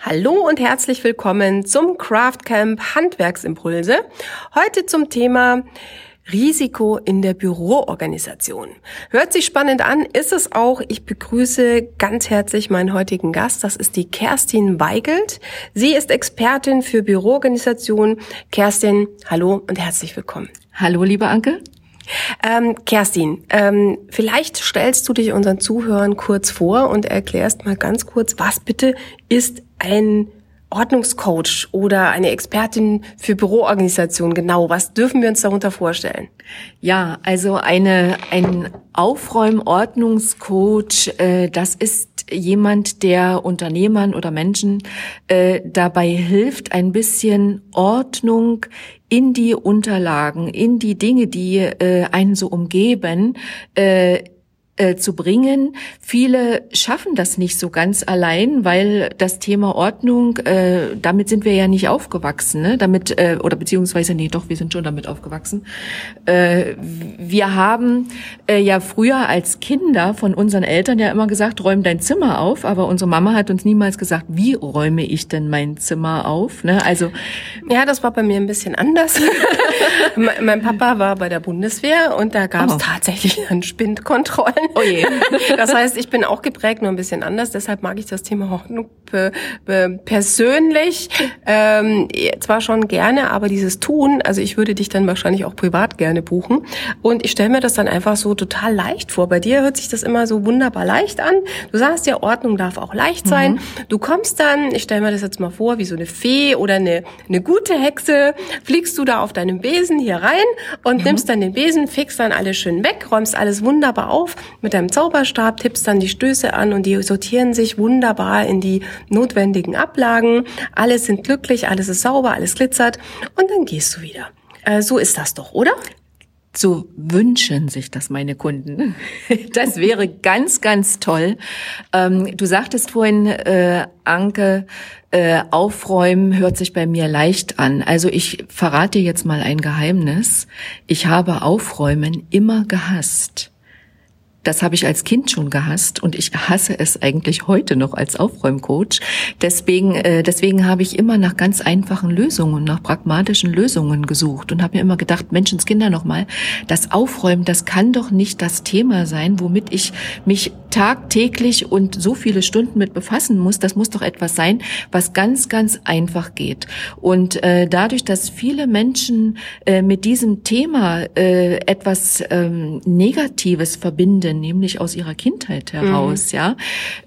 Hallo und herzlich willkommen zum Craft Camp Handwerksimpulse. Heute zum Thema Risiko in der Büroorganisation. Hört sich spannend an, ist es auch. Ich begrüße ganz herzlich meinen heutigen Gast. Das ist die Kerstin Weigelt. Sie ist Expertin für Büroorganisation. Kerstin, hallo und herzlich willkommen. Hallo, liebe Anke. Ähm, Kerstin, ähm, vielleicht stellst du dich unseren Zuhörern kurz vor und erklärst mal ganz kurz, was bitte ist ein Ordnungscoach oder eine Expertin für Büroorganisation genau? Was dürfen wir uns darunter vorstellen? Ja, also eine, ein Aufräumordnungscoach, äh, das ist jemand, der Unternehmern oder Menschen äh, dabei hilft, ein bisschen Ordnung in die Unterlagen, in die Dinge, die äh, einen so umgeben, äh, äh, zu bringen. Viele schaffen das nicht so ganz allein, weil das Thema Ordnung, äh, damit sind wir ja nicht aufgewachsen, ne? Damit äh, oder beziehungsweise nee, doch, wir sind schon damit aufgewachsen. Äh, wir haben äh, ja früher als Kinder von unseren Eltern ja immer gesagt, räum dein Zimmer auf, aber unsere Mama hat uns niemals gesagt, wie räume ich denn mein Zimmer auf? Ne? Also ja, das war bei mir ein bisschen anders. mein Papa war bei der Bundeswehr und da gab es oh. tatsächlich dann Spindkontrollen. Oh je. Das heißt, ich bin auch geprägt, nur ein bisschen anders. Deshalb mag ich das Thema Ordnung persönlich ähm, zwar schon gerne, aber dieses Tun, also ich würde dich dann wahrscheinlich auch privat gerne buchen. Und ich stelle mir das dann einfach so total leicht vor. Bei dir hört sich das immer so wunderbar leicht an. Du sagst ja, Ordnung darf auch leicht sein. Mhm. Du kommst dann, ich stelle mir das jetzt mal vor, wie so eine Fee oder eine, eine gute Hexe, fliegst du da auf deinem Besen hier rein und mhm. nimmst dann den Besen, fixst dann alles schön weg, räumst alles wunderbar auf mit deinem Zauberstab, tippst dann die Stöße an und die sortieren sich wunderbar in die notwendigen Ablagen. Alles sind glücklich, alles ist sauber, alles glitzert und dann gehst du wieder. Äh, so ist das doch, oder? So wünschen sich das meine Kunden. Das wäre ganz, ganz toll. Ähm, du sagtest vorhin, äh, Anke, äh, aufräumen hört sich bei mir leicht an. Also ich verrate jetzt mal ein Geheimnis. Ich habe Aufräumen immer gehasst. Das habe ich als Kind schon gehasst und ich hasse es eigentlich heute noch als Aufräumcoach. Deswegen, äh, deswegen habe ich immer nach ganz einfachen Lösungen, nach pragmatischen Lösungen gesucht und habe mir immer gedacht, Menschenskinder nochmal, das Aufräumen, das kann doch nicht das Thema sein, womit ich mich tagtäglich und so viele Stunden mit befassen muss. Das muss doch etwas sein, was ganz, ganz einfach geht. Und äh, dadurch, dass viele Menschen äh, mit diesem Thema äh, etwas ähm, Negatives verbinden, nämlich aus ihrer Kindheit heraus, mhm. ja.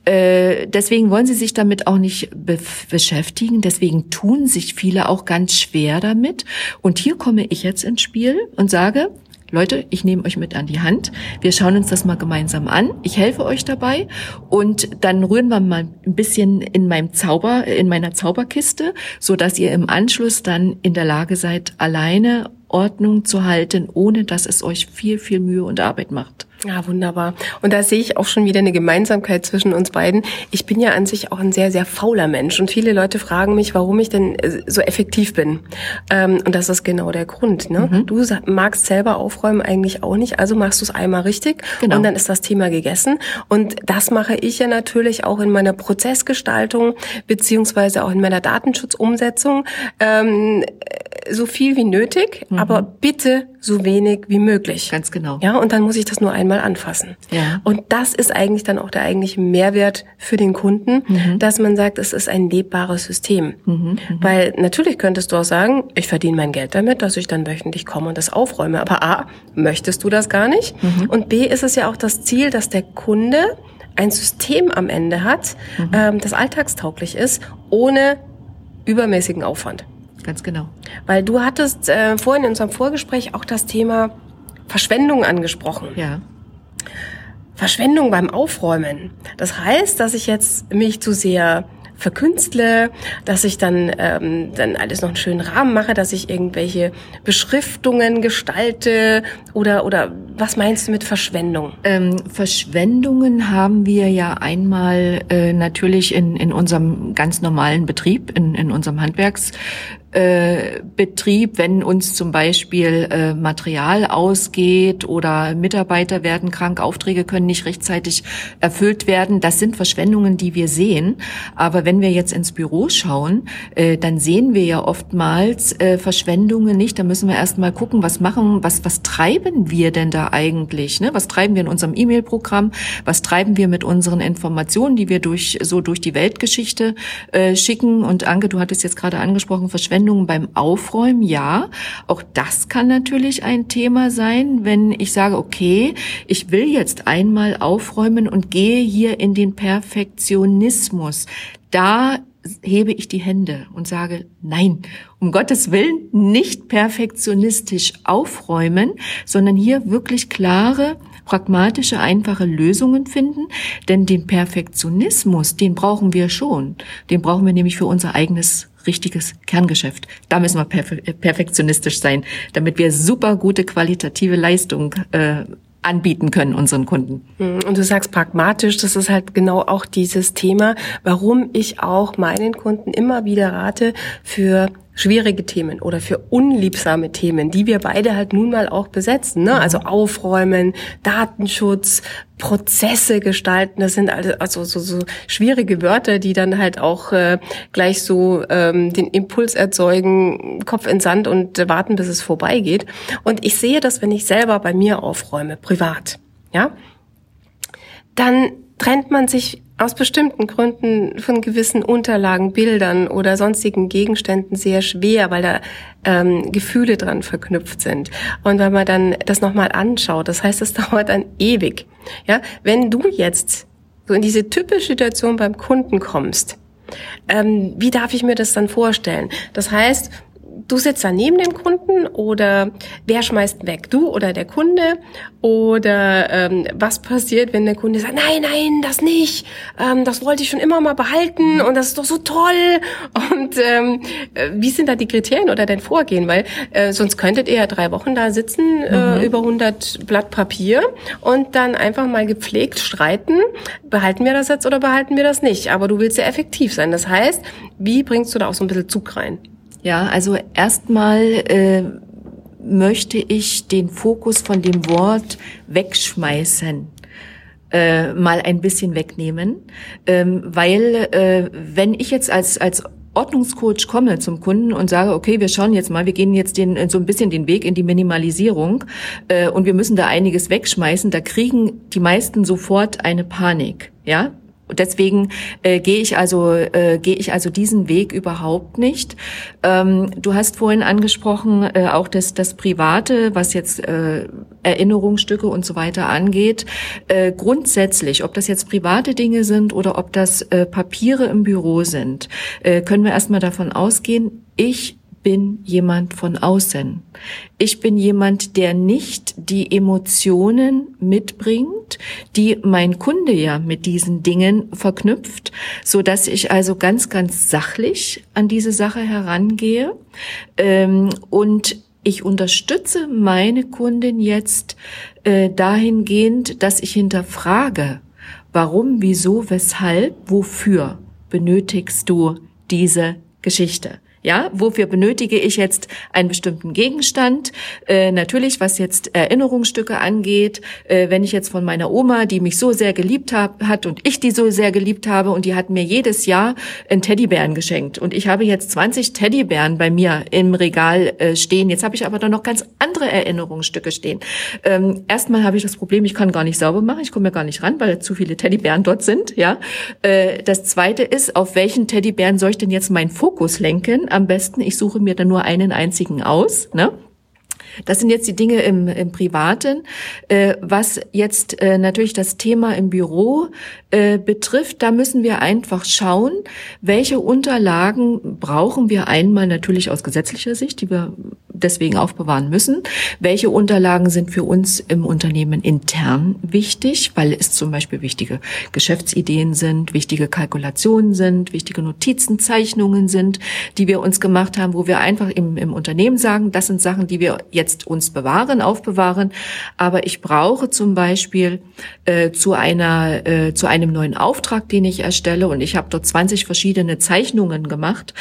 Äh, deswegen wollen sie sich damit auch nicht be beschäftigen. Deswegen tun sich viele auch ganz schwer damit. Und hier komme ich jetzt ins Spiel und sage, Leute, ich nehme euch mit an die Hand. Wir schauen uns das mal gemeinsam an. Ich helfe euch dabei und dann rühren wir mal ein bisschen in meinem Zauber, in meiner Zauberkiste, so dass ihr im Anschluss dann in der Lage seid, alleine Ordnung zu halten, ohne dass es euch viel, viel Mühe und Arbeit macht. Ja, wunderbar. Und da sehe ich auch schon wieder eine Gemeinsamkeit zwischen uns beiden. Ich bin ja an sich auch ein sehr, sehr fauler Mensch und viele Leute fragen mich, warum ich denn äh, so effektiv bin. Ähm, und das ist genau der Grund. Ne? Mhm. Du magst selber aufräumen eigentlich auch nicht, also machst du es einmal richtig genau. und dann ist das Thema gegessen. Und das mache ich ja natürlich auch in meiner Prozessgestaltung beziehungsweise auch in meiner Datenschutzumsetzung ähm, so viel wie nötig, mhm. aber bitte so wenig wie möglich. Ganz genau. Ja, und dann muss ich das nur einmal anfassen. Ja. Und das ist eigentlich dann auch der eigentliche Mehrwert für den Kunden, mhm. dass man sagt, es ist ein lebbares System. Mhm. mhm. Weil natürlich könntest du auch sagen, ich verdiene mein Geld damit, dass ich dann wöchentlich komme und das aufräume. Aber A, möchtest du das gar nicht? Mhm. Und B, ist es ja auch das Ziel, dass der Kunde ein System am Ende hat, mhm. ähm, das alltagstauglich ist, ohne übermäßigen Aufwand. Ganz genau. Weil du hattest äh, vorhin in unserem Vorgespräch auch das Thema Verschwendung angesprochen. Ja. Verschwendung beim Aufräumen. Das heißt, dass ich jetzt mich zu sehr verkünstle, dass ich dann, ähm, dann alles noch einen schönen Rahmen mache, dass ich irgendwelche Beschriftungen gestalte oder, oder was meinst du mit Verschwendung? Ähm, Verschwendungen haben wir ja einmal äh, natürlich in, in unserem ganz normalen Betrieb, in, in unserem Handwerks, äh, Betrieb, wenn uns zum Beispiel äh, Material ausgeht oder Mitarbeiter werden krank, Aufträge können nicht rechtzeitig erfüllt werden. Das sind Verschwendungen, die wir sehen. Aber wenn wir jetzt ins Büro schauen, äh, dann sehen wir ja oftmals äh, Verschwendungen nicht. Da müssen wir erst mal gucken, was machen, was, was treiben wir denn da eigentlich? Ne? Was treiben wir in unserem E-Mail-Programm? Was treiben wir mit unseren Informationen, die wir durch so durch die Weltgeschichte äh, schicken? Und Anke, du hattest jetzt gerade angesprochen, Verschwendungen Verschwendung beim Aufräumen, ja. Auch das kann natürlich ein Thema sein, wenn ich sage, okay, ich will jetzt einmal aufräumen und gehe hier in den Perfektionismus. Da hebe ich die Hände und sage, nein, um Gottes Willen nicht perfektionistisch aufräumen, sondern hier wirklich klare, pragmatische, einfache Lösungen finden. Denn den Perfektionismus, den brauchen wir schon. Den brauchen wir nämlich für unser eigenes richtiges Kerngeschäft. Da müssen wir perfektionistisch sein, damit wir super gute qualitative Leistung äh, anbieten können unseren Kunden. Hm, und du sagst pragmatisch, das ist halt genau auch dieses Thema, warum ich auch meinen Kunden immer wieder rate, für schwierige Themen oder für unliebsame Themen, die wir beide halt nun mal auch besetzen. Ne? Also aufräumen, Datenschutz, Prozesse gestalten, das sind also so, so schwierige Wörter, die dann halt auch äh, gleich so ähm, den Impuls erzeugen, Kopf in Sand und äh, warten, bis es vorbeigeht. Und ich sehe das, wenn ich selber bei mir aufräume, privat, ja, dann trennt man sich aus bestimmten Gründen von gewissen Unterlagen, Bildern oder sonstigen Gegenständen sehr schwer, weil da ähm, Gefühle dran verknüpft sind. Und wenn man dann das nochmal anschaut, das heißt, es dauert dann ewig. Ja, wenn du jetzt so in diese typische Situation beim Kunden kommst, ähm, wie darf ich mir das dann vorstellen? Das heißt, du sitzt da neben dem Kunden oder wer schmeißt weg, du oder der Kunde? Oder ähm, was passiert, wenn der Kunde sagt, nein, nein, das nicht, ähm, das wollte ich schon immer mal behalten und das ist doch so toll. Und ähm, äh, wie sind da die Kriterien oder dein Vorgehen? Weil äh, sonst könntet ihr ja drei Wochen da sitzen, äh, mhm. über 100 Blatt Papier und dann einfach mal gepflegt streiten, behalten wir das jetzt oder behalten wir das nicht? Aber du willst ja effektiv sein. Das heißt, wie bringst du da auch so ein bisschen Zug rein? Ja, also erstmal äh, möchte ich den Fokus von dem Wort wegschmeißen äh, mal ein bisschen wegnehmen, ähm, weil äh, wenn ich jetzt als als Ordnungscoach komme zum Kunden und sage, okay, wir schauen jetzt mal, wir gehen jetzt den, so ein bisschen den Weg in die Minimalisierung äh, und wir müssen da einiges wegschmeißen, da kriegen die meisten sofort eine Panik. Ja, deswegen äh, gehe ich also äh, gehe ich also diesen Weg überhaupt nicht. Ähm, du hast vorhin angesprochen äh, auch das das Private, was jetzt äh, Erinnerungsstücke und so weiter angeht. Äh, grundsätzlich, ob das jetzt private Dinge sind oder ob das äh, Papiere im Büro sind, äh, können wir erstmal davon ausgehen. Ich bin jemand von außen. Ich bin jemand, der nicht die Emotionen mitbringt, die mein Kunde ja mit diesen Dingen verknüpft, so dass ich also ganz, ganz sachlich an diese Sache herangehe ähm, und ich unterstütze meine Kundin jetzt äh, dahingehend, dass ich hinterfrage, warum, wieso, weshalb, wofür benötigst du diese Geschichte? Ja, wofür benötige ich jetzt einen bestimmten Gegenstand? Äh, natürlich, was jetzt Erinnerungsstücke angeht, äh, wenn ich jetzt von meiner Oma, die mich so sehr geliebt hab, hat und ich die so sehr geliebt habe und die hat mir jedes Jahr einen Teddybären geschenkt und ich habe jetzt 20 Teddybären bei mir im Regal äh, stehen. Jetzt habe ich aber da noch ganz andere Erinnerungsstücke stehen. Ähm, erstmal habe ich das Problem, ich kann gar nicht sauber machen, ich komme ja gar nicht ran, weil zu viele Teddybären dort sind. Ja, äh, das Zweite ist, auf welchen Teddybären soll ich denn jetzt meinen Fokus lenken? Am besten, ich suche mir dann nur einen einzigen aus. Ne? Das sind jetzt die Dinge im, im Privaten. Äh, was jetzt äh, natürlich das Thema im Büro äh, betrifft, da müssen wir einfach schauen, welche Unterlagen brauchen wir einmal natürlich aus gesetzlicher Sicht, die wir deswegen aufbewahren müssen. Welche Unterlagen sind für uns im Unternehmen intern wichtig, weil es zum Beispiel wichtige Geschäftsideen sind, wichtige Kalkulationen sind, wichtige Notizen, Zeichnungen sind, die wir uns gemacht haben, wo wir einfach im, im Unternehmen sagen, das sind Sachen, die wir jetzt uns bewahren, aufbewahren. Aber ich brauche zum Beispiel äh, zu einer äh, zu einem neuen Auftrag, den ich erstelle, und ich habe dort 20 verschiedene Zeichnungen gemacht,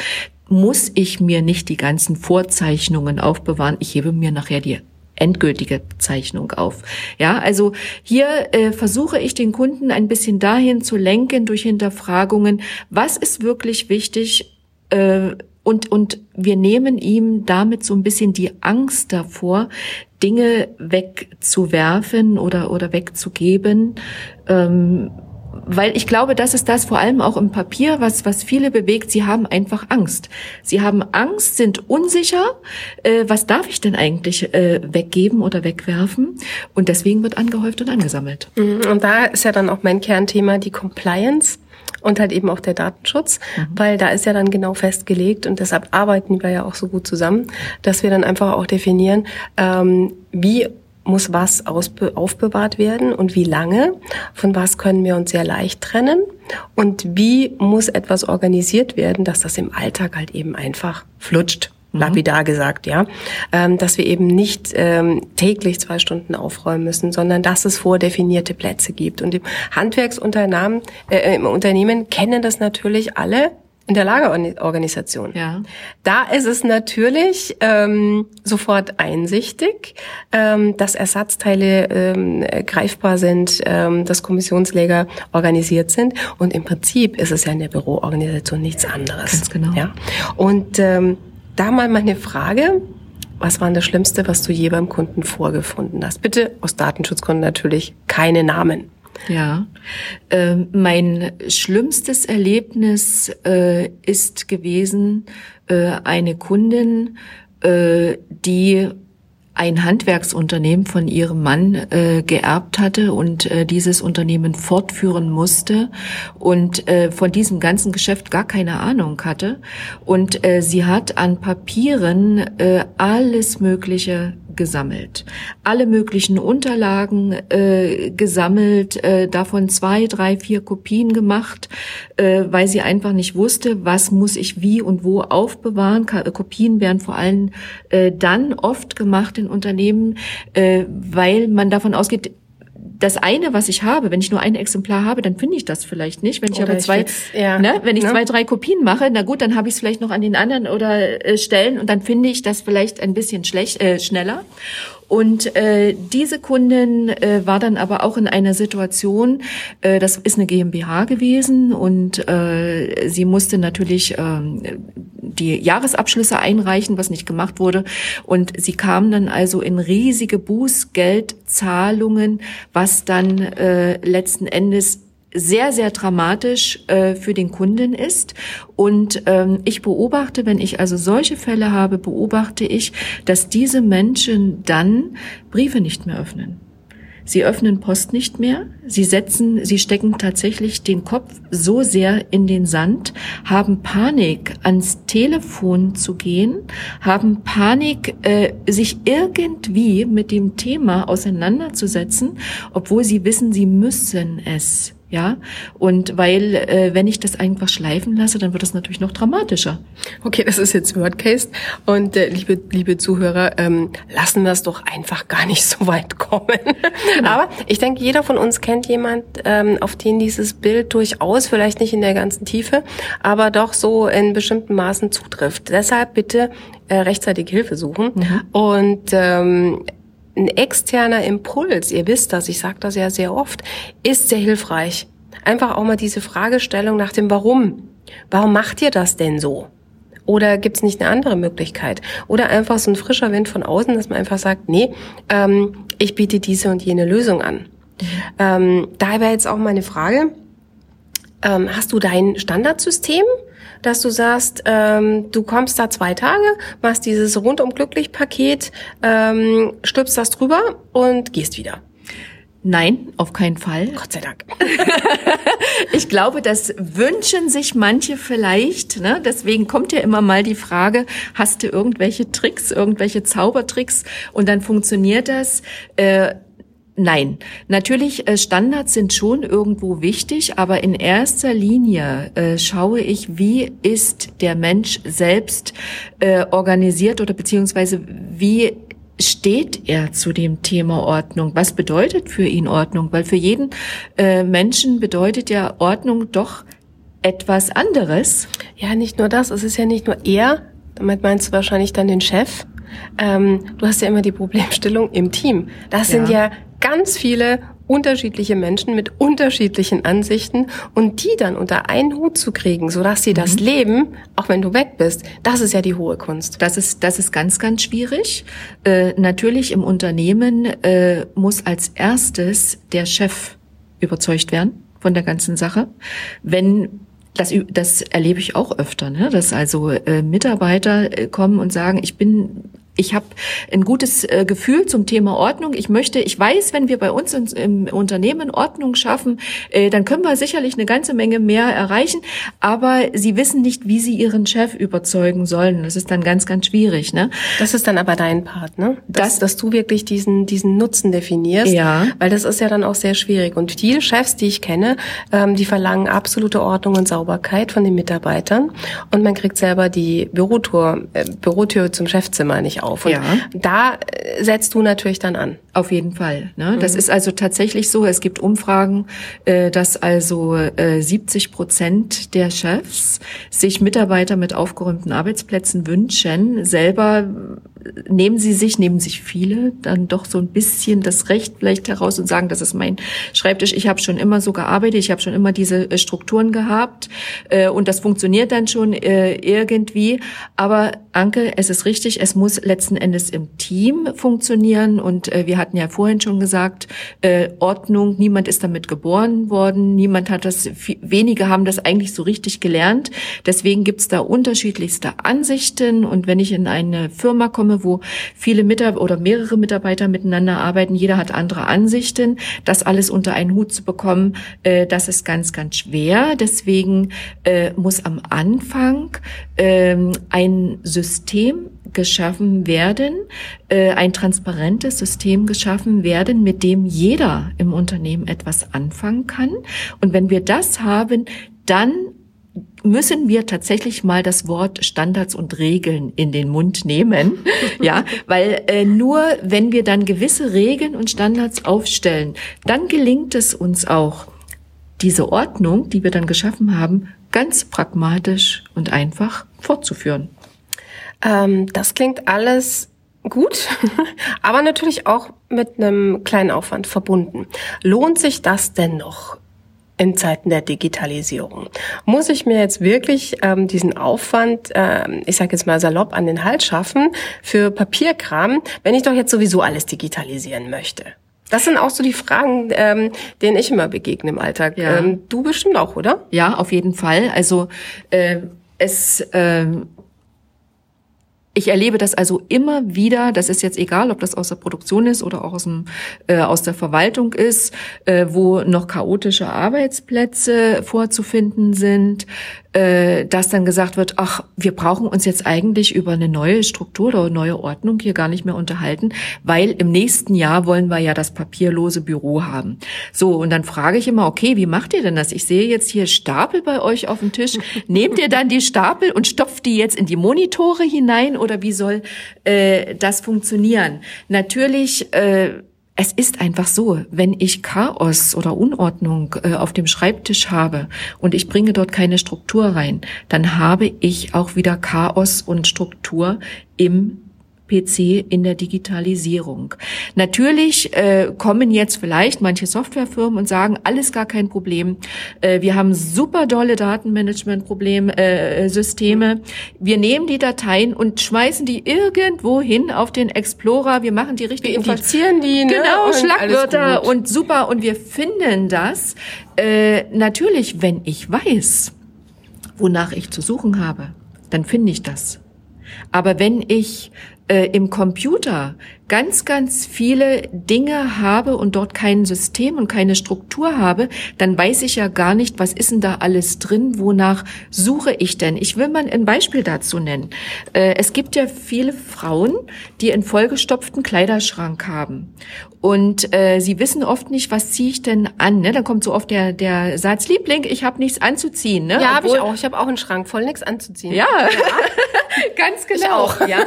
muss ich mir nicht die ganzen Vorzeichnungen aufbewahren. Ich hebe mir nachher die endgültige Zeichnung auf. Ja, also hier äh, versuche ich den Kunden ein bisschen dahin zu lenken durch Hinterfragungen, was ist wirklich wichtig äh, und und wir nehmen ihm damit so ein bisschen die Angst davor, Dinge wegzuwerfen oder oder wegzugeben. Ähm, weil ich glaube, das ist das vor allem auch im Papier, was, was viele bewegt. Sie haben einfach Angst. Sie haben Angst, sind unsicher. Äh, was darf ich denn eigentlich äh, weggeben oder wegwerfen? Und deswegen wird angehäuft und angesammelt. Mhm. Und da ist ja dann auch mein Kernthema die Compliance und halt eben auch der Datenschutz, mhm. weil da ist ja dann genau festgelegt und deshalb arbeiten wir ja auch so gut zusammen, dass wir dann einfach auch definieren, ähm, wie muss was aufbewahrt werden und wie lange, von was können wir uns sehr leicht trennen und wie muss etwas organisiert werden, dass das im Alltag halt eben einfach flutscht. Mhm. lapidar gesagt, ja, ähm, dass wir eben nicht ähm, täglich zwei Stunden aufräumen müssen, sondern dass es vordefinierte Plätze gibt. Und im Handwerksunternehmen, äh, im Unternehmen kennen das natürlich alle in der Lagerorganisation. Ja. Da ist es natürlich ähm, sofort einsichtig, ähm, dass Ersatzteile ähm, greifbar sind, ähm, dass Kommissionsleger organisiert sind. Und im Prinzip ist es ja in der Büroorganisation nichts anderes. Ganz genau. Ja? Und ähm, da mal meine Frage. Was war das Schlimmste, was du je beim Kunden vorgefunden hast? Bitte aus Datenschutzgründen natürlich keine Namen. Ja, äh, mein schlimmstes Erlebnis äh, ist gewesen, äh, eine Kundin, äh, die ein Handwerksunternehmen von ihrem Mann äh, geerbt hatte und äh, dieses Unternehmen fortführen musste und äh, von diesem ganzen Geschäft gar keine Ahnung hatte. Und äh, sie hat an Papieren äh, alles Mögliche gesammelt. Alle möglichen Unterlagen äh, gesammelt, äh, davon zwei, drei, vier Kopien gemacht, äh, weil sie einfach nicht wusste, was muss ich wie und wo aufbewahren. Ka Kopien werden vor allem äh, dann oft gemacht in Unternehmen, äh, weil man davon ausgeht, das eine, was ich habe, wenn ich nur ein Exemplar habe, dann finde ich das vielleicht nicht. Wenn ich oder aber zwei, ich ja, ne, wenn ich ne? zwei, drei Kopien mache, na gut, dann habe ich es vielleicht noch an den anderen oder äh, Stellen und dann finde ich das vielleicht ein bisschen schlecht, äh, schneller. Und äh, diese Kundin äh, war dann aber auch in einer Situation, äh, das ist eine GmbH gewesen und äh, sie musste natürlich äh, die Jahresabschlüsse einreichen, was nicht gemacht wurde. Und sie kam dann also in riesige Bußgeldzahlungen, was dann äh, letzten Endes sehr, sehr dramatisch äh, für den Kunden ist. Und ähm, ich beobachte, wenn ich also solche Fälle habe, beobachte ich, dass diese Menschen dann Briefe nicht mehr öffnen. Sie öffnen Post nicht mehr. Sie setzen, sie stecken tatsächlich den Kopf so sehr in den Sand, haben Panik, ans Telefon zu gehen, haben Panik, äh, sich irgendwie mit dem Thema auseinanderzusetzen, obwohl sie wissen, sie müssen es ja, und weil, äh, wenn ich das einfach schleifen lasse, dann wird es natürlich noch dramatischer. Okay, das ist jetzt Word Case. Und äh, liebe, liebe Zuhörer, ähm, lassen wir es doch einfach gar nicht so weit kommen. Genau. Aber ich denke, jeder von uns kennt jemand, ähm, auf den dieses Bild durchaus, vielleicht nicht in der ganzen Tiefe, aber doch so in bestimmten Maßen zutrifft. Deshalb bitte äh, rechtzeitig Hilfe suchen. Mhm. Und ähm, ein externer Impuls, ihr wisst das, ich sage das ja sehr oft, ist sehr hilfreich. Einfach auch mal diese Fragestellung nach dem Warum. Warum macht ihr das denn so? Oder gibt es nicht eine andere Möglichkeit? Oder einfach so ein frischer Wind von außen, dass man einfach sagt, nee, ähm, ich biete diese und jene Lösung an. Mhm. Ähm, da wäre jetzt auch meine Frage, ähm, hast du dein Standardsystem? dass du sagst, ähm, du kommst da zwei Tage, machst dieses rundum glücklich Paket, ähm, stülpst das drüber und gehst wieder. Nein, auf keinen Fall. Gott sei Dank. ich glaube, das wünschen sich manche vielleicht. Ne? Deswegen kommt ja immer mal die Frage, hast du irgendwelche Tricks, irgendwelche Zaubertricks? Und dann funktioniert das. Äh, Nein, natürlich äh, Standards sind schon irgendwo wichtig, aber in erster Linie äh, schaue ich, wie ist der Mensch selbst äh, organisiert oder beziehungsweise wie steht er zu dem Thema Ordnung? Was bedeutet für ihn Ordnung? Weil für jeden äh, Menschen bedeutet ja Ordnung doch etwas anderes. Ja, nicht nur das. Es ist ja nicht nur er. Damit meinst du wahrscheinlich dann den Chef. Ähm, du hast ja immer die Problemstellung im Team. Das ja. sind ja ganz viele unterschiedliche Menschen mit unterschiedlichen Ansichten und die dann unter einen Hut zu kriegen, sodass sie das mhm. Leben, auch wenn du weg bist, das ist ja die hohe Kunst. Das ist, das ist ganz, ganz schwierig. Äh, natürlich im Unternehmen äh, muss als erstes der Chef überzeugt werden von der ganzen Sache. Wenn das, das erlebe ich auch öfter, ne? dass also äh, Mitarbeiter äh, kommen und sagen, ich bin ich habe ein gutes äh, Gefühl zum Thema Ordnung. Ich möchte, ich weiß, wenn wir bei uns im Unternehmen Ordnung schaffen, äh, dann können wir sicherlich eine ganze Menge mehr erreichen. Aber sie wissen nicht, wie sie ihren Chef überzeugen sollen. Das ist dann ganz, ganz schwierig. Ne? Das ist dann aber dein Part, ne? Dass, das, dass du wirklich diesen diesen Nutzen definierst. Ja. Weil das ist ja dann auch sehr schwierig. Und viele Chefs, die ich kenne, ähm, die verlangen absolute Ordnung und Sauberkeit von den Mitarbeitern. Und man kriegt selber die Bürotour, äh, Bürotür zum Chefzimmer nicht auf. Und ja. da äh, setzt du natürlich dann an. Auf jeden Fall. Ne? Das mhm. ist also tatsächlich so. Es gibt Umfragen, äh, dass also äh, 70 Prozent der Chefs sich Mitarbeiter mit aufgeräumten Arbeitsplätzen wünschen. Selber nehmen sie sich, nehmen sich viele dann doch so ein bisschen das Recht vielleicht heraus und sagen, das ist mein Schreibtisch. Ich habe schon immer so gearbeitet, ich habe schon immer diese äh, Strukturen gehabt äh, und das funktioniert dann schon äh, irgendwie. Aber Anke, es ist richtig, es muss letzten Endes im Team funktionieren und äh, wir hatten ja vorhin schon gesagt, äh, Ordnung, niemand ist damit geboren worden, niemand hat das, wenige haben das eigentlich so richtig gelernt. Deswegen gibt's da unterschiedlichste Ansichten und wenn ich in eine Firma komme, Firma, wo viele Mitarbeiter oder mehrere Mitarbeiter miteinander arbeiten. Jeder hat andere Ansichten. Das alles unter einen Hut zu bekommen, äh, das ist ganz, ganz schwer. Deswegen äh, muss am Anfang äh, ein System geschaffen werden, äh, ein transparentes System geschaffen werden, mit dem jeder im Unternehmen etwas anfangen kann. Und wenn wir das haben, dann müssen wir tatsächlich mal das Wort Standards und Regeln in den Mund nehmen, ja, weil äh, nur wenn wir dann gewisse Regeln und Standards aufstellen, dann gelingt es uns auch, diese Ordnung, die wir dann geschaffen haben, ganz pragmatisch und einfach fortzuführen. Ähm, das klingt alles gut, aber natürlich auch mit einem kleinen Aufwand verbunden. Lohnt sich das denn noch? In Zeiten der Digitalisierung. Muss ich mir jetzt wirklich ähm, diesen Aufwand, äh, ich sage jetzt mal salopp, an den Hals schaffen für Papierkram, wenn ich doch jetzt sowieso alles digitalisieren möchte? Das sind auch so die Fragen, ähm, denen ich immer begegne im Alltag. Ja. Ähm, du bestimmt auch, oder? Ja, auf jeden Fall. Also äh, es äh, ich erlebe das also immer wieder, das ist jetzt egal, ob das aus der Produktion ist oder auch aus, dem, äh, aus der Verwaltung ist, äh, wo noch chaotische Arbeitsplätze vorzufinden sind, äh, dass dann gesagt wird, ach, wir brauchen uns jetzt eigentlich über eine neue Struktur oder neue Ordnung hier gar nicht mehr unterhalten, weil im nächsten Jahr wollen wir ja das papierlose Büro haben. So, und dann frage ich immer, okay, wie macht ihr denn das? Ich sehe jetzt hier Stapel bei euch auf dem Tisch. Nehmt ihr dann die Stapel und stopft die jetzt in die Monitore hinein oder wie soll äh, das funktionieren? Natürlich äh, es ist einfach so, wenn ich Chaos oder Unordnung äh, auf dem Schreibtisch habe und ich bringe dort keine Struktur rein, dann habe ich auch wieder Chaos und Struktur im PC in der Digitalisierung. Natürlich äh, kommen jetzt vielleicht manche Softwarefirmen und sagen, alles gar kein Problem. Äh, wir haben super dolle Datenmanagement-Systeme. Äh, Systeme. wir nehmen die Dateien und schmeißen die irgendwo hin auf den Explorer. Wir machen die richtig. Wir infizieren die. Ne? Genau, Schlagwörter und super. Und wir finden das. Äh, natürlich, wenn ich weiß, wonach ich zu suchen habe, dann finde ich das. Aber wenn ich äh, im Computer ganz, ganz viele Dinge habe und dort kein System und keine Struktur habe, dann weiß ich ja gar nicht, was ist denn da alles drin, wonach suche ich denn? Ich will mal ein Beispiel dazu nennen. Äh, es gibt ja viele Frauen, die einen vollgestopften Kleiderschrank haben. Und äh, sie wissen oft nicht, was ziehe ich denn an. Ne? Dann kommt so oft der, der Satz, Liebling, ich habe nichts anzuziehen. Ne? Ja, habe ich auch. Ich habe auch einen Schrank voll nichts anzuziehen. Ja, ja. ganz genau. Ich auch. Ja.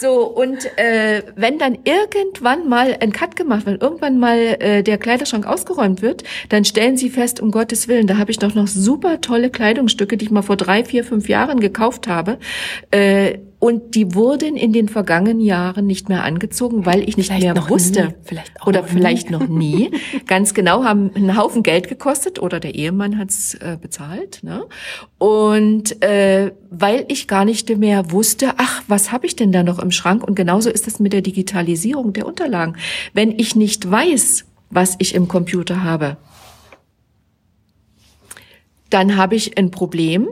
So, und äh, wenn dann irgendwann mal ein Cut gemacht wird, irgendwann mal äh, der Kleiderschrank ausgeräumt wird, dann stellen sie fest, um Gottes Willen, da habe ich doch noch super tolle Kleidungsstücke, die ich mal vor drei, vier, fünf Jahren gekauft habe. Äh, und die wurden in den vergangenen Jahren nicht mehr angezogen, weil ich nicht vielleicht mehr wusste. Nie. Vielleicht auch oder noch vielleicht nie. noch nie. Ganz genau, haben einen Haufen Geld gekostet oder der Ehemann hat's äh, bezahlt. Ne? Und äh, weil ich gar nicht mehr wusste, ach, was habe ich denn da noch im Schrank? Und genauso ist es mit der Digitalisierung der Unterlagen. Wenn ich nicht weiß, was ich im Computer habe, dann habe ich ein Problem,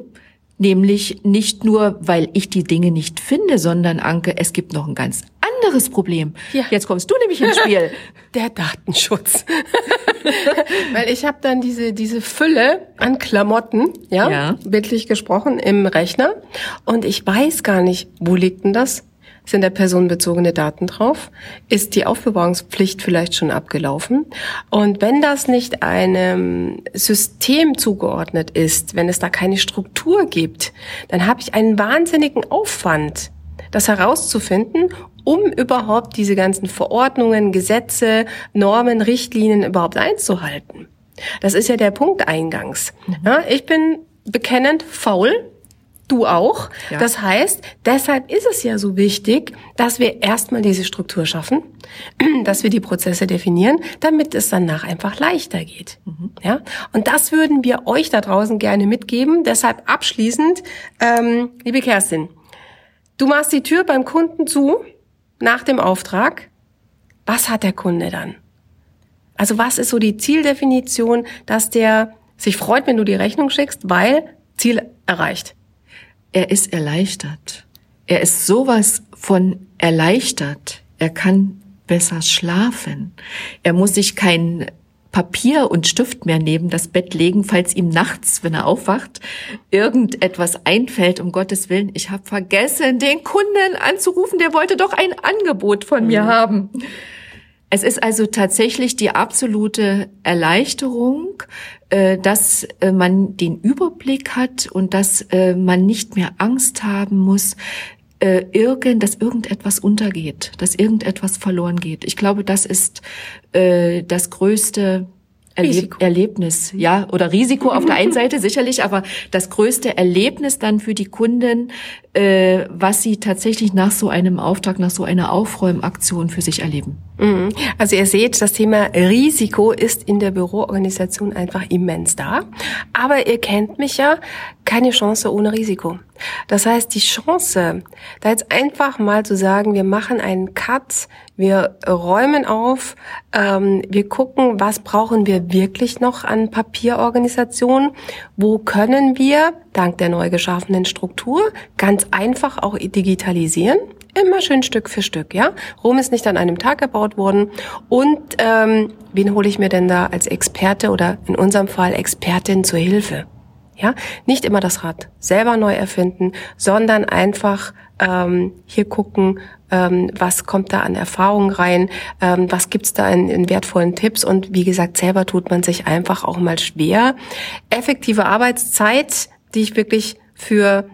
Nämlich nicht nur, weil ich die Dinge nicht finde, sondern Anke, es gibt noch ein ganz anderes Problem. Ja. Jetzt kommst du nämlich ins Spiel. Der Datenschutz. weil ich habe dann diese diese Fülle an Klamotten, ja, Ja. bildlich gesprochen im Rechner und ich weiß gar nicht, wo liegt denn das? Sind da personenbezogene Daten drauf? Ist die Aufbewahrungspflicht vielleicht schon abgelaufen? Und wenn das nicht einem System zugeordnet ist, wenn es da keine Struktur gibt, dann habe ich einen wahnsinnigen Aufwand, das herauszufinden, um überhaupt diese ganzen Verordnungen, Gesetze, Normen, Richtlinien überhaupt einzuhalten. Das ist ja der Punkt eingangs. Ja, ich bin bekennend faul. Du auch. Ja. Das heißt, deshalb ist es ja so wichtig, dass wir erstmal diese Struktur schaffen, dass wir die Prozesse definieren, damit es danach einfach leichter geht. Ja? Und das würden wir euch da draußen gerne mitgeben. Deshalb abschließend, ähm, liebe Kerstin, du machst die Tür beim Kunden zu nach dem Auftrag. Was hat der Kunde dann? Also was ist so die Zieldefinition, dass der sich freut, wenn du die Rechnung schickst, weil Ziel erreicht? Er ist erleichtert. Er ist sowas von erleichtert. Er kann besser schlafen. Er muss sich kein Papier und Stift mehr neben das Bett legen, falls ihm nachts, wenn er aufwacht, irgendetwas einfällt, um Gottes Willen. Ich habe vergessen, den Kunden anzurufen, der wollte doch ein Angebot von mir haben. Es ist also tatsächlich die absolute Erleichterung, äh, dass äh, man den Überblick hat und dass äh, man nicht mehr Angst haben muss, irgend, dass irgendetwas untergeht, dass irgendetwas verloren geht. Ich glaube, das ist das größte Erleb Risiko. Erlebnis, ja, oder Risiko auf der einen Seite sicherlich, aber das größte Erlebnis dann für die Kunden, äh, was sie tatsächlich nach so einem Auftrag, nach so einer Aufräumaktion für sich erleben. Mhm. Also ihr seht, das Thema Risiko ist in der Büroorganisation einfach immens da. Aber ihr kennt mich ja, keine Chance ohne Risiko. Das heißt, die Chance, da jetzt einfach mal zu sagen, wir machen einen Cut, wir räumen auf, ähm, wir gucken, was brauchen wir wirklich noch an Papierorganisation, wo können wir dank der neu geschaffenen Struktur ganz einfach auch digitalisieren. Immer schön Stück für Stück, ja. Rom ist nicht an einem Tag gebaut worden. Und ähm, wen hole ich mir denn da als Experte oder in unserem Fall Expertin zur Hilfe? Ja, nicht immer das Rad selber neu erfinden, sondern einfach ähm, hier gucken, ähm, was kommt da an Erfahrung rein, ähm, was gibt's da in, in wertvollen Tipps und wie gesagt, selber tut man sich einfach auch mal schwer. Effektive Arbeitszeit, die ich wirklich für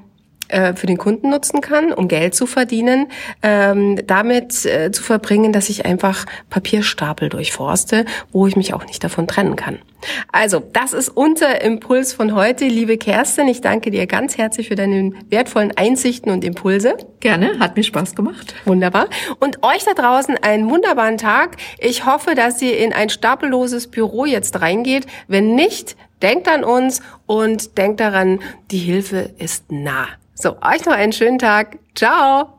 äh, für den Kunden nutzen kann, um Geld zu verdienen, ähm, damit äh, zu verbringen, dass ich einfach Papierstapel durchforste, wo ich mich auch nicht davon trennen kann. Also, das ist unser Impuls von heute, liebe Kerstin. Ich danke dir ganz herzlich für deine wertvollen Einsichten und Impulse. Gerne, hat mir Spaß gemacht. Wunderbar. Und euch da draußen einen wunderbaren Tag. Ich hoffe, dass ihr in ein stapelloses Büro jetzt reingeht. Wenn nicht, denkt an uns und denkt daran, die Hilfe ist nah. So, euch noch einen schönen Tag. Ciao.